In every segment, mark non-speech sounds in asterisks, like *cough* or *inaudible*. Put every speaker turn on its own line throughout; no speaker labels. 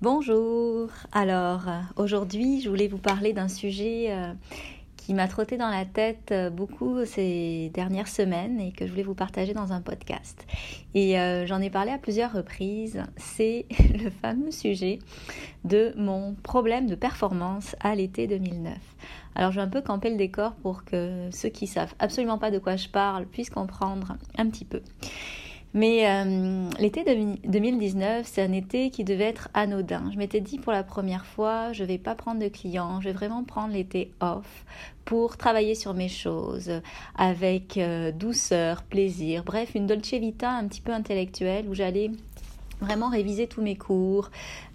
Bonjour. Alors aujourd'hui, je voulais vous parler d'un sujet euh, qui m'a trotté dans la tête euh, beaucoup ces dernières semaines et que je voulais vous partager dans un podcast. Et euh, j'en ai parlé à plusieurs reprises. C'est *laughs* le fameux sujet de mon problème de performance à l'été 2009. Alors je vais un peu camper le décor pour que ceux qui savent absolument pas de quoi je parle puissent comprendre un petit peu. Mais euh, l'été 2019, c'est un été qui devait être anodin. Je m'étais dit pour la première fois, je ne vais pas prendre de clients, je vais vraiment prendre l'été off pour travailler sur mes choses avec euh, douceur, plaisir, bref, une dolce vita un petit peu intellectuelle où j'allais vraiment réviser tous mes cours,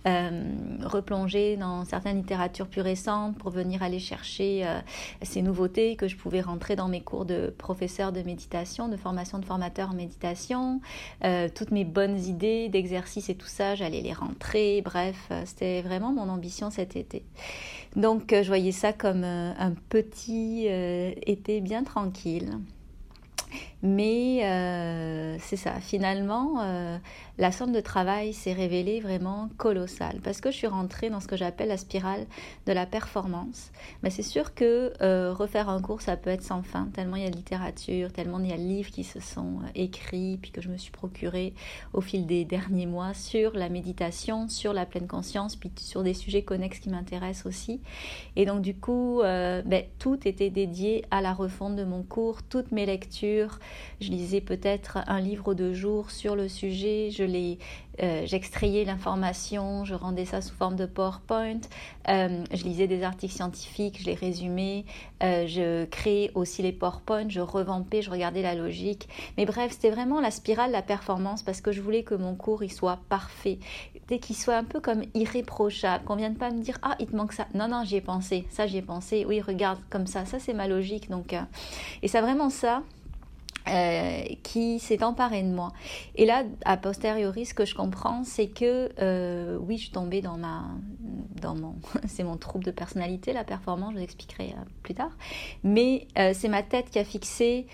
euh, replonger dans certaines littératures plus récentes pour venir aller chercher euh, ces nouveautés que je pouvais rentrer dans mes cours de professeur de méditation, de formation de formateur en méditation, euh, toutes mes bonnes idées d'exercice et tout ça, j'allais les rentrer, bref, c'était vraiment mon ambition cet été. Donc je voyais ça comme un petit été bien tranquille. Mais euh, c'est ça, finalement, euh, la somme de travail s'est révélée vraiment colossale parce que je suis rentrée dans ce que j'appelle la spirale de la performance. Mais c'est sûr que euh, refaire un cours, ça peut être sans fin, tellement il y a de littérature, tellement il y a de livres qui se sont écrits, puis que je me suis procuré au fil des derniers mois sur la méditation, sur la pleine conscience, puis sur des sujets connexes qui m'intéressent aussi. Et donc, du coup, ben, tout était dédié à la refonte de mon cours, toutes mes lectures je lisais peut-être un livre de jour sur le sujet, je euh, j'extrayais l'information, je rendais ça sous forme de PowerPoint, euh, je lisais des articles scientifiques, je les résumais, euh, je créais aussi les PowerPoint, je revampais, je regardais la logique. Mais bref, c'était vraiment la spirale la performance parce que je voulais que mon cours il soit parfait, dès qu'il soit un peu comme irréprochable, qu'on vienne pas me dire ah il te manque ça, non non j'y ai pensé, ça j'y ai pensé, oui regarde comme ça, ça c'est ma logique. Donc et c'est vraiment ça euh, qui s'est emparé de moi. Et là, a posteriori, ce que je comprends, c'est que euh, oui, je suis tombée dans ma, dans mon, *laughs* c'est mon trouble de personnalité, la performance. Je vous expliquerai euh, plus tard. Mais c'est ma tête qui a fixé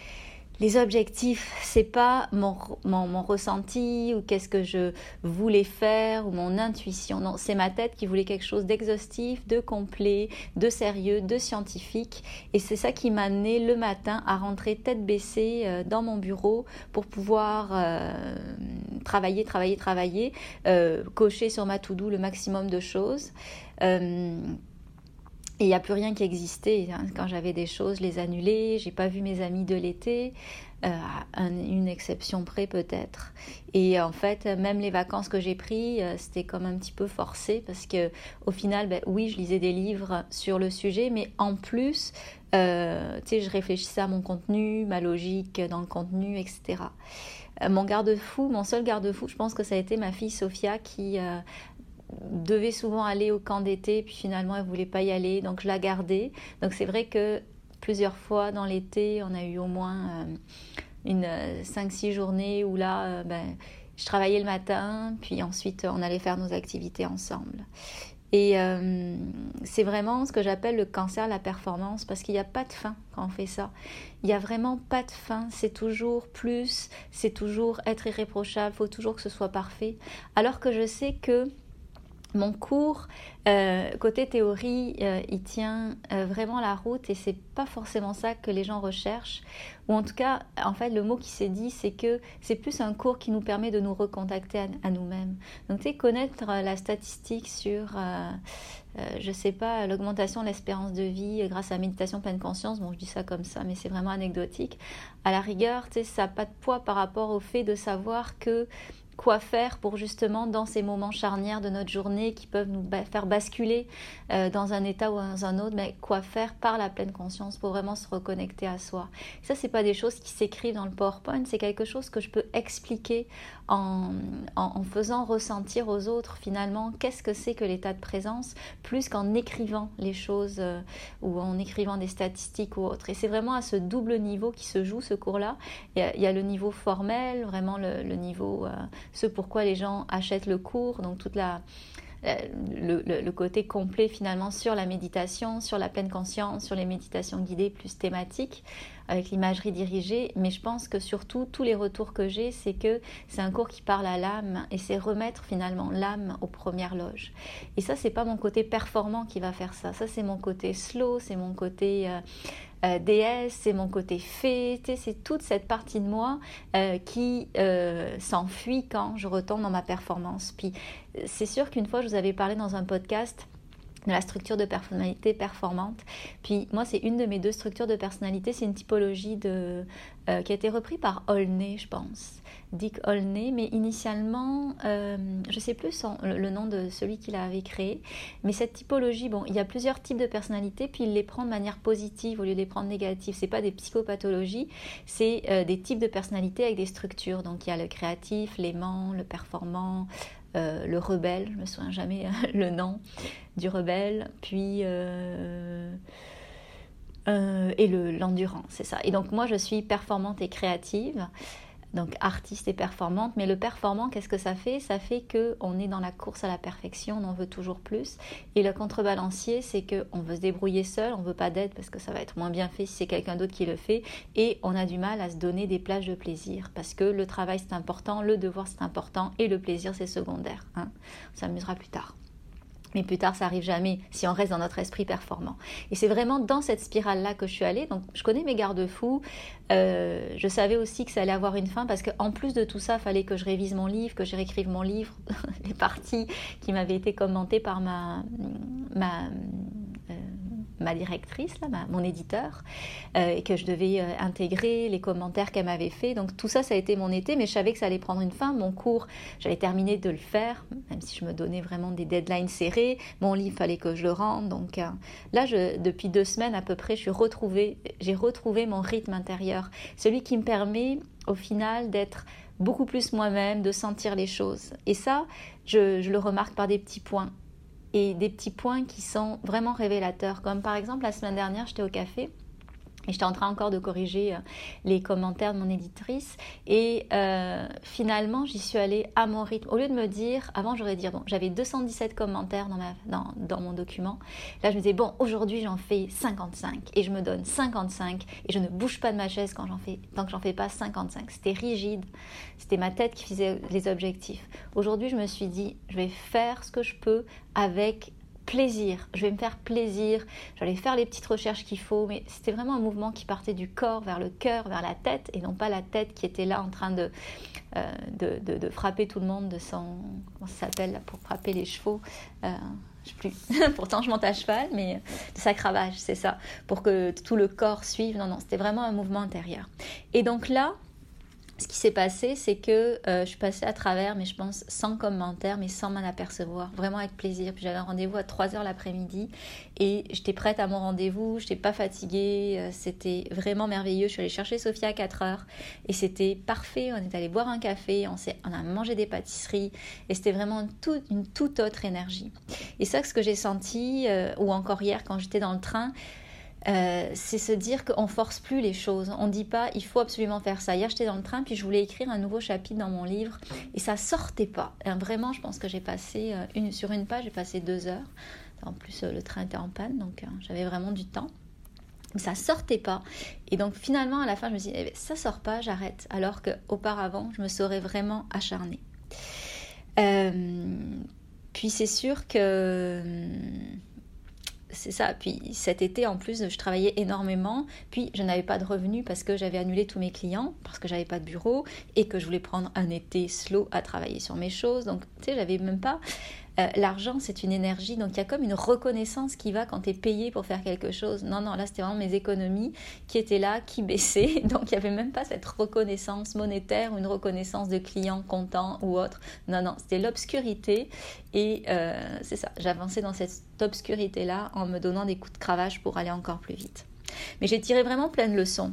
les objectifs, c'est pas mon, mon, ressenti ou qu'est-ce que je voulais faire ou mon intuition. Non, c'est ma tête qui voulait quelque chose d'exhaustif, de complet, de sérieux, de scientifique. Et c'est ça qui m'a amené le matin à rentrer tête baissée euh, dans mon bureau pour pouvoir euh, travailler, travailler, travailler, euh, cocher sur ma to-do le maximum de choses. Il n'y a plus rien qui existait. Quand j'avais des choses, je les annulais. J'ai pas vu mes amis de l'été, euh, une exception près peut-être. Et en fait, même les vacances que j'ai prises, euh, c'était comme un petit peu forcé parce que au final, ben, oui, je lisais des livres sur le sujet, mais en plus, euh, je réfléchissais à mon contenu, ma logique dans le contenu, etc. mon garde-fou, mon seul garde-fou, je pense que ça a été ma fille Sophia qui devait souvent aller au camp d'été, puis finalement elle voulait pas y aller, donc je la gardais. Donc c'est vrai que plusieurs fois dans l'été, on a eu au moins euh, une 5-6 euh, journées où là, euh, ben, je travaillais le matin, puis ensuite on allait faire nos activités ensemble. Et c'est vraiment ce que j'appelle le cancer la performance parce qu'il n'y a pas de fin quand on fait ça. Il n'y a vraiment pas de fin. C'est toujours plus, c'est toujours être irréprochable, il faut toujours que ce soit parfait. Alors que je sais que mon cours, euh, côté théorie, euh, il tient euh, vraiment la route et c'est pas forcément ça que les gens recherchent. Ou en tout cas, en fait, le mot qui s'est dit, c'est que c'est plus un cours qui nous permet de nous recontacter à, nous-mêmes. Donc, tu sais, connaître la statistique sur, je sais pas, l'augmentation de l'espérance de vie grâce à la méditation pleine conscience, bon, je dis ça comme ça, mais c'est vraiment anecdotique. À la rigueur, tu sais, ça n'a pas de poids par rapport au fait de savoir que quoi faire pour justement dans ces moments charnières de notre journée qui peuvent nous faire basculer euh, dans un état ou dans un autre, mais quoi faire par la pleine conscience pour vraiment se reconnecter à soi. Ça, c'est pas des choses qui s'écrivent dans le PowerPoint, c'est quelque chose que je peux expliquer en, faisant ressentir aux autres finalement qu'est-ce que c'est que l'état de présence, plus qu'en écrivant les choses euh, ou en écrivant des statistiques ou autres. Et c'est vraiment à ce double niveau qui se joue ce cours-là. Il, y a le niveau formel, vraiment le, niveau euh, ce pourquoi les gens achètent le cours, donc toute la, euh, le, côté complet finalement sur la méditation, sur la pleine conscience, sur les méditations guidées plus thématiques, avec l'imagerie dirigée, mais je pense que surtout tous les retours que j'ai, c'est que c'est un cours qui parle à l'âme et c'est remettre finalement l'âme aux premières loges. Et ça, c'est pas mon côté performant qui va faire ça. Ça, c'est mon côté slow, c'est mon côté euh, euh, déesse, c'est mon côté fée, c'est toute cette partie de moi euh, qui euh, s'enfuit quand je retombe dans ma performance. Puis c'est sûr qu'une fois, je vous avais parlé dans un podcast de la structure de personnalité performante. Puis moi, c'est une de mes deux structures de personnalité, c'est une typologie de, qui a été reprise par Olney, je pense. Dick Olney, mais initialement, euh, je ne sais plus le nom de celui qui l'avait créé, mais cette typologie, bon, il y a plusieurs types de personnalités, puis il les prend de manière positive au lieu de les prendre négatives. C'est pas des psychopathologies, c'est euh, des types de personnalités avec des structures. Donc il y a le créatif, l'aimant, le performant, euh, le rebelle, je me souviens jamais *laughs* le nom du rebelle, puis et l'endurant, c'est ça. Et donc moi je suis performante et créative donc artiste et performante. Mais le performant, qu'est-ce que ça fait? Ça fait que on est dans la course à la perfection, on en veut toujours plus. Et le contrebalancier, c'est que on veut se débrouiller seul, on veut pas d'aide parce que ça va être moins bien fait si c'est quelqu'un d'autre qui le fait. Et on a du mal à se donner des plages de plaisir parce que le travail c'est important, le devoir c'est important et le plaisir c'est secondaire. Hein. on s'amusera plus tard. Mais plus tard, ça arrive jamais si on reste dans notre esprit performant. Et c'est vraiment dans cette spirale-là que je suis allée. Donc, je connais mes garde-fous. Euh, je savais aussi que ça allait avoir une fin parce qu'en plus de tout ça, il fallait que je révise mon livre, que je réécrive mon livre, *laughs* les parties qui m'avaient été commentées par ma, ma ma directrice, là, mon éditeur, euh, et que je devais euh, intégrer les commentaires qu'elle m'avait fait. Donc tout ça, ça a été mon été, mais je savais que ça allait prendre une fin. Mon cours, j'avais terminé de le faire, même si je me donnais vraiment des deadlines serrés. Mon livre, fallait que je le rende. Donc euh, là, je, depuis deux semaines à peu près, je suis retrouvée, j'ai retrouvé mon rythme intérieur, celui qui me permet au final d'être beaucoup plus moi-même, de sentir les choses. Et ça, je le remarque par des petits points et des petits points qui sont vraiment révélateurs. Comme par exemple, la semaine dernière, j'étais au café et j'étais en train encore de corriger euh, les commentaires de mon éditrice. Et euh, finalement, j'y suis allée à mon rythme. Au lieu de me dire, avant j'aurais dit, bon, j'avais 217 commentaires dans, ma, dans, dans, mon document. Là, je me disais, bon, aujourd'hui j'en fais 55. Et je me donne 55. Et je ne bouge pas de ma chaise quand j'en fais, tant que j'en fais pas 55. C'était rigide. C'était ma tête qui faisait les objectifs. Aujourd'hui, je me suis dit, je vais faire ce que je peux avec plaisir, je vais me faire plaisir, j'allais faire les petites recherches qu'il faut, mais c'était vraiment un mouvement qui partait du corps vers le cœur, vers la tête, et non pas la tête qui était là en train de, euh, de, de, frapper tout le monde de son... Comment ça s'appelle pour frapper les chevaux euh, je sais plus. *laughs* Pourtant, je monte à cheval, mais de sacravage, c'est ça. Pour que tout le corps suive. Non, non, c'était vraiment un mouvement intérieur. Et donc là, ce qui s'est passé, c'est que euh, je suis passée à travers, mais je pense sans commentaire, mais sans m'en apercevoir, vraiment avec plaisir. Puis j'avais un rendez-vous à 3h l'après-midi et j'étais prête à mon rendez-vous, je n'étais pas fatiguée, euh, c'était vraiment merveilleux. Je suis allée chercher Sophia à 4h et c'était parfait. On est allé boire un café, on, on a mangé des pâtisseries et c'était vraiment tout, une toute autre énergie. Et ça, ce que j'ai senti, euh, ou encore hier quand j'étais dans le train, euh, c'est se dire qu'on force plus les choses. On dit pas il faut absolument faire ça. Hier j'étais dans le train puis je voulais écrire un nouveau chapitre dans mon livre et ça sortait pas. vraiment je pense que j'ai passé euh, une, sur une page j'ai passé deux heures. En plus euh, le train était en panne donc j'avais vraiment du temps. Mais ça sortait pas. Et donc finalement à la fin je me suis dit eh ben, ça sort pas j'arrête. Alors qu'auparavant je me serais vraiment acharnée. puis c'est sûr que c'est ça. Puis cet été, en plus, je travaillais énormément. Puis je n'avais pas de revenus parce que j'avais annulé tous mes clients, parce que j'avais pas de bureau et que je voulais prendre un été slow à travailler sur mes choses. Donc, tu sais, j'avais même pas. Euh, l'argent, c'est une énergie, donc il y a comme une reconnaissance qui va quand tu es payé pour faire quelque chose. Non, non, là, c'était vraiment mes économies qui étaient là, qui baissaient. *laughs* Donc, il n'y avait même pas cette reconnaissance monétaire une reconnaissance de clients contents ou autre. Non, non, c'était l'obscurité. Et euh, c'est ça, j'avançais dans cette obscurité-là en me donnant des coups de cravache pour aller encore plus vite. Mais j'ai tiré vraiment plein de leçons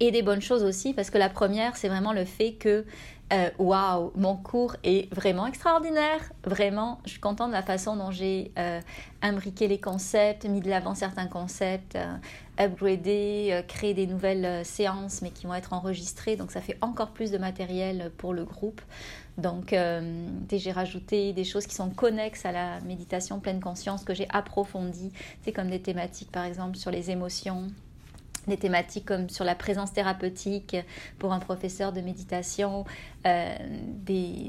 et des bonnes choses aussi, parce que la première, c'est vraiment le fait que euh, waouh, mon cours est vraiment extraordinaire. Vraiment, je suis contente de la façon dont j'ai euh, imbriqué les concepts, mis de l'avant certains concepts, euh, upgradé, créé des nouvelles séances, mais qui vont être enregistrées. Donc, ça fait encore plus de matériel pour le groupe. Donc, j'ai rajouté des choses qui sont connexes à la méditation pleine conscience que j'ai approfondies. C'est comme des thématiques, par exemple, sur les émotions, des thématiques comme sur la présence thérapeutique pour un professeur de méditation. Euh,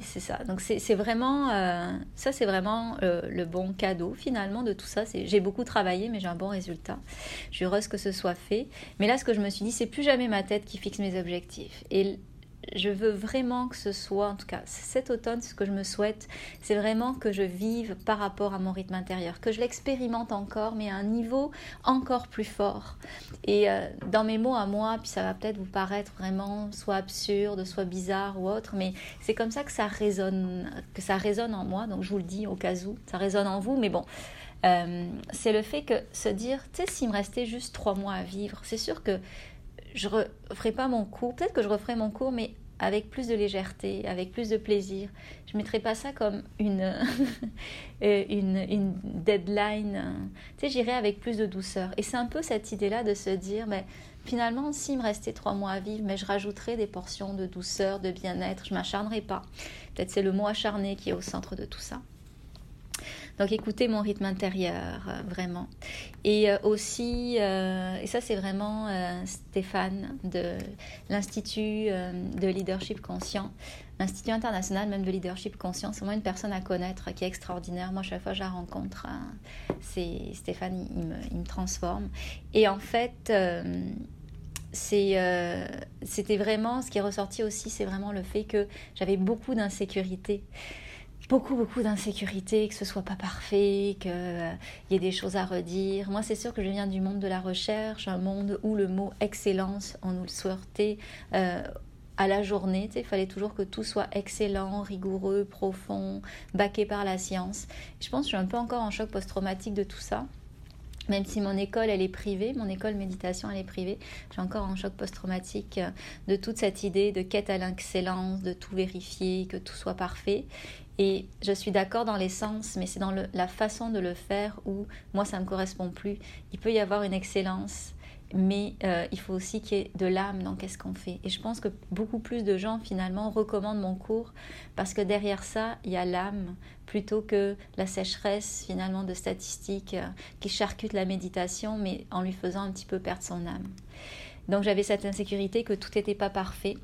c'est ça. Donc c'est vraiment, euh, ça c'est vraiment euh, le bon cadeau finalement de tout ça. J'ai beaucoup travaillé, mais j'ai un bon résultat. Je suis heureuse que ce soit fait. Mais là, ce que je me suis dit, c'est plus jamais ma tête qui fixe mes objectifs. Et je veux vraiment que ce soit, en tout cas cet automne, ce que je me souhaite, c'est vraiment que je vive par rapport à mon rythme intérieur, que je l'expérimente encore, mais à un niveau encore plus fort. Et euh, dans mes mots à moi, puis ça va peut-être vous paraître vraiment soit absurde, soit bizarre ou autre, mais c'est comme ça que ça résonne, que ça résonne en moi. Donc je vous le dis au cas où, ça résonne en vous, mais bon. Euh, c'est le fait que se dire, tu sais, s'il me restait juste trois mois à vivre, c'est sûr que je referai pas mon cours, peut-être que je referai mon cours, mais avec plus de légèreté, avec plus de plaisir. Je ne mettrai pas ça comme une, *laughs* euh, une, une, deadline. Tu sais, j'irai avec plus de douceur. Et c'est un peu cette idée-là de se dire, mais finalement, s'il me restait trois mois à vivre, mais je rajouterai des portions de douceur, de bien-être, je m'acharnerai pas. Peut-être c'est le mot acharné qui est au centre de tout ça. Donc écoutez mon rythme intérieur, euh, vraiment. Et euh, aussi, euh, et ça c'est vraiment Stéphane de l'Institut de leadership conscient, l'Institut international même de leadership conscient, c'est vraiment une personne à connaître qui est extraordinaire. Moi, chaque fois que je la rencontre, c'est Stéphane, il, me, il, me, transforme. Et en fait, c'était vraiment, ce qui est ressorti aussi, c'est vraiment le fait que j'avais beaucoup d'insécurité beaucoup, beaucoup d'insécurité, que ce soit pas parfait, qu'il euh, y ait des choses à redire. Moi, c'est sûr que je viens du monde de la recherche, un monde où le mot excellence, on nous le sortait euh, à la journée. Il fallait toujours que tout soit excellent, rigoureux, profond, baqué par la science. Je pense que je suis un peu encore en choc post-traumatique de tout ça. Même si mon école, elle est privée, mon école méditation, elle est privée, j'ai encore un choc post-traumatique euh, de toute cette idée de quête à l'excellence, de tout vérifier, que tout soit parfait. Et je suis d'accord dans l'essence, mais c'est dans la façon de le faire où moi ça ne me correspond plus. Il peut y avoir une excellence, mais euh, il faut aussi qu'il y ait de l'âme dans qu'est-ce qu'on fait. Et je pense que beaucoup plus de gens finalement recommandent mon cours parce que derrière ça, il y a l'âme plutôt que la sécheresse finalement de statistiques euh, qui charcutent la méditation, mais en lui faisant un petit peu perdre son âme. Donc j'avais cette insécurité que tout n'était pas parfait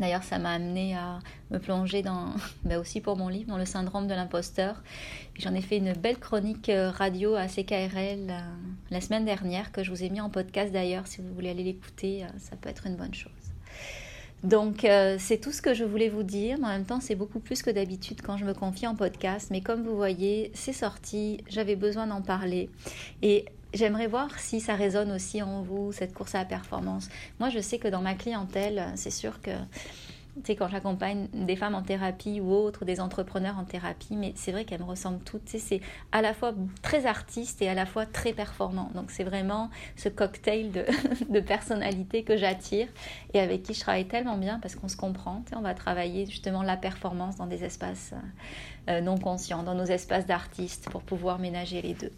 D'ailleurs, ça m'a amené à me plonger dans, *laughs* ben aussi pour mon livre, dans le syndrome de l'imposteur. J'en ai fait une belle chronique euh, radio à CKRL euh, la semaine dernière, que je vous ai mis en podcast d'ailleurs. Si vous voulez aller l'écouter, euh, ça peut être une bonne chose. Donc, c'est tout ce que je voulais vous dire. En même temps, c'est beaucoup plus que d'habitude quand je me confie en podcast. Mais comme vous voyez, c'est sorti. J'avais besoin d'en parler. Et J'aimerais voir si ça résonne aussi en vous, cette course à la performance. Moi, je sais que dans ma clientèle, c'est sûr que, tu sais, quand j'accompagne des femmes en thérapie ou autres, des entrepreneurs en thérapie, mais c'est vrai qu'elles me ressemblent toutes. Tu sais, c'est à la fois très artiste et à la fois très performant. Donc, c'est vraiment ce cocktail de, *laughs* de personnalité que j'attire et avec qui je travaille tellement bien parce qu'on se comprend. Tu sais, on va travailler justement la performance dans des espaces euh, non conscients, dans nos espaces d'artistes pour pouvoir ménager les deux.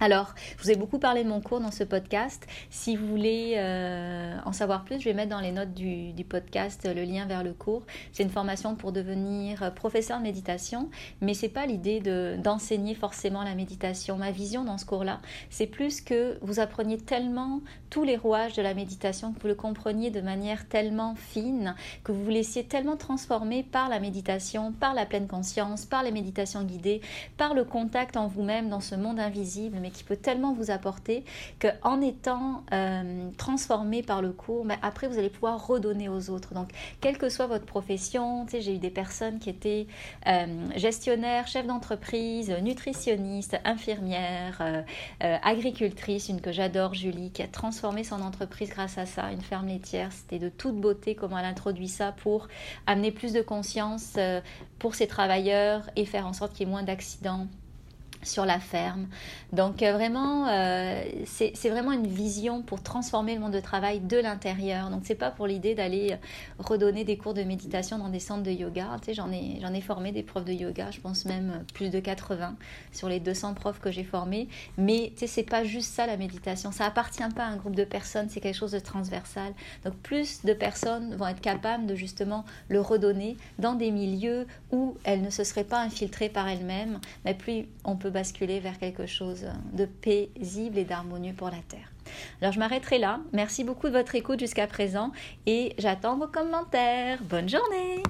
Alors, je vous ai beaucoup parlé de mon cours dans ce podcast. Si vous voulez euh, en savoir plus, je vais mettre dans les notes du, podcast le lien vers le cours. C'est une formation pour devenir professeur de méditation, mais c'est pas l'idée d'enseigner forcément la méditation. Ma vision dans ce cours-là, c'est plus que vous appreniez tellement tous les rouages de la méditation, que vous le compreniez de manière tellement fine, que vous vous laissiez tellement transformer par la méditation, par la pleine conscience, par les méditations guidées, par le contact en vous-même dans ce monde invisible mais qui peut tellement vous apporter qu'en étant euh, transformé par le cours, mais après vous allez pouvoir redonner aux autres. Donc, quelle que soit votre profession, j'ai eu des personnes qui étaient euh, gestionnaires, chefs d'entreprise, nutritionnistes, infirmières, euh, agricultrices, une que j'adore, Julie, qui a transformé son entreprise grâce à ça, une ferme laitière. C'était de toute beauté comment elle introduit ça pour amener plus de conscience pour ses travailleurs et faire en sorte qu'il y ait moins d'accidents sur la ferme. Donc euh, vraiment, euh, c'est vraiment une vision pour transformer le monde de travail de l'intérieur. Donc c'est pas pour l'idée d'aller euh, redonner des cours de méditation dans des centres de yoga. Tu sais, j'en ai, ai formé des profs de yoga, je pense même plus de 80 sur les 200 profs que j'ai formés. Mais tu sais, c'est pas juste ça la méditation. Ça appartient pas à un groupe de personnes, c'est quelque chose de transversal. Donc plus de personnes vont être capables de justement le redonner dans des milieux où elles ne se seraient pas infiltrées par elles-mêmes, mais plus on peut basculer vers quelque chose de paisible et d'harmonieux pour la Terre. Alors je m'arrêterai là. Merci beaucoup de votre écoute jusqu'à présent et j'attends vos commentaires. Bonne journée